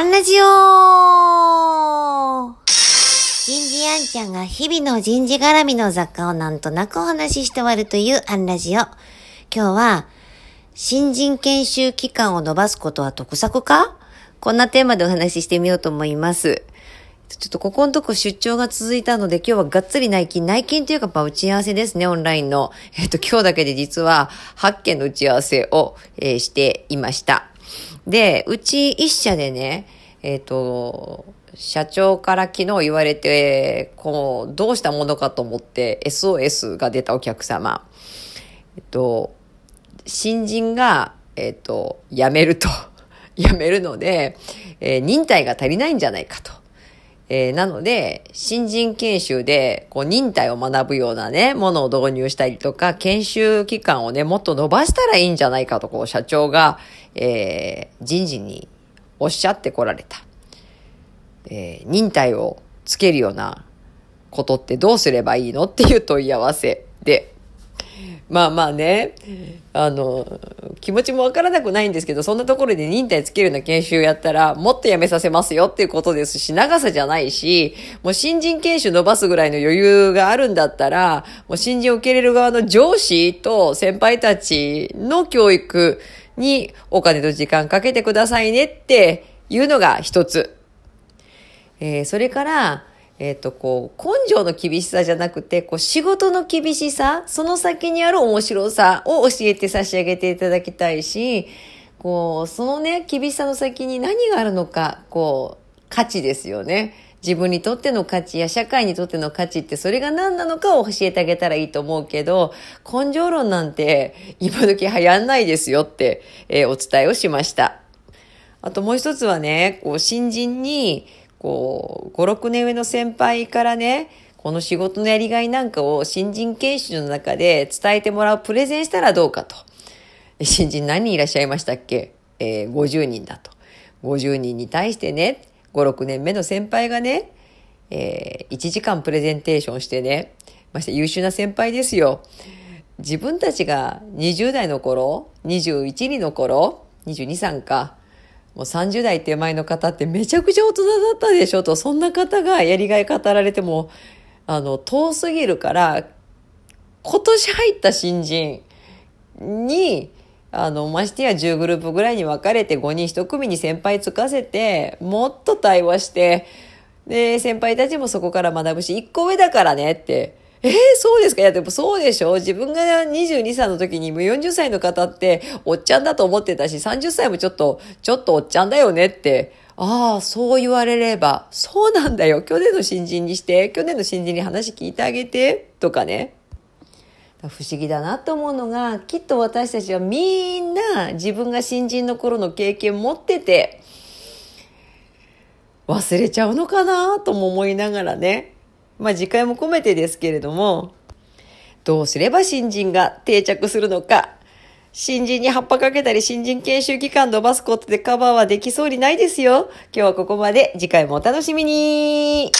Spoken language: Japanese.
アンラジオ人事アンちゃんが日々の人事絡みの雑貨をなんとなくお話しして終わるというアンラジオ。今日は、新人研修期間を延ばすことは得策か？こんなテーマでお話ししてみようと思います。ちょっとここのとこ出張が続いたので今日はがっつり内勤、内勤というかまあ打ち合わせですね、オンラインの。えっと、今日だけで実は8件の打ち合わせを、えー、していました。で、うち一社でね、えっ、ー、と、社長から昨日言われて、こう、どうしたものかと思って SOS が出たお客様。えっと、新人が、えっと、辞めると。辞めるので、えー、忍耐が足りないんじゃないかと。えー、なので、新人研修で、こう、忍耐を学ぶようなね、ものを導入したりとか、研修期間をね、もっと伸ばしたらいいんじゃないかと、こう、社長が、えー、人事におっしゃってこられた。えー、忍耐をつけるようなことってどうすればいいのっていう問い合わせで、まあまあね、あの、気持ちもわからなくないんですけど、そんなところで忍耐つけるような研修やったら、もっとやめさせますよっていうことですし、長さじゃないし、もう新人研修伸ばすぐらいの余裕があるんだったら、もう新人を受け入れる側の上司と先輩たちの教育にお金と時間かけてくださいねっていうのが一つ。えー、それから、えっ、ー、と、こう、根性の厳しさじゃなくて、こう、仕事の厳しさ、その先にある面白さを教えて差し上げていただきたいし、こう、そのね、厳しさの先に何があるのか、こう、価値ですよね。自分にとっての価値や社会にとっての価値ってそれが何なのかを教えてあげたらいいと思うけど、根性論なんて今時流行んないですよって、えー、お伝えをしました。あともう一つはね、こう、新人に、こう、5、6年上の先輩からね、この仕事のやりがいなんかを新人研修の中で伝えてもらうプレゼンしたらどうかと。新人何人いらっしゃいましたっけ？えー、50人だと。50人に対してね、5、6年目の先輩がね、えー、1時間プレゼンテーションしてね、まして優秀な先輩ですよ。自分たちが20代の頃、21人の頃、22、3か、もう30代手前の方ってめちゃくちゃ大人だったでしょと、そんな方がやりがい語られても、あの、遠すぎるから、今年入った新人に、あの、ましてや10グループぐらいに分かれて5人1組に先輩つかせて、もっと対話して、で、先輩たちもそこから学ぶし、1個上だからねって、えー、そうですか？いや、でもそうでしょ自分が22歳の時にもう40歳の方っておっちゃんだと思ってたし、30歳もちょっと、ちょっとおっちゃんだよねって。ああ、そう言われれば、そうなんだよ。去年の新人にして、去年の新人に話聞いてあげて、とかね。不思議だなと思うのが、きっと私たちはみんな自分が新人の頃の経験持ってて、忘れちゃうのかなとも思いながらね。まあ次回も込めてですけれども、どうすれば新人が定着するのか、新人に葉っぱかけたり新人研修期間伸ばすことでカバーはできそうにないですよ。今日はここまで。次回もお楽しみに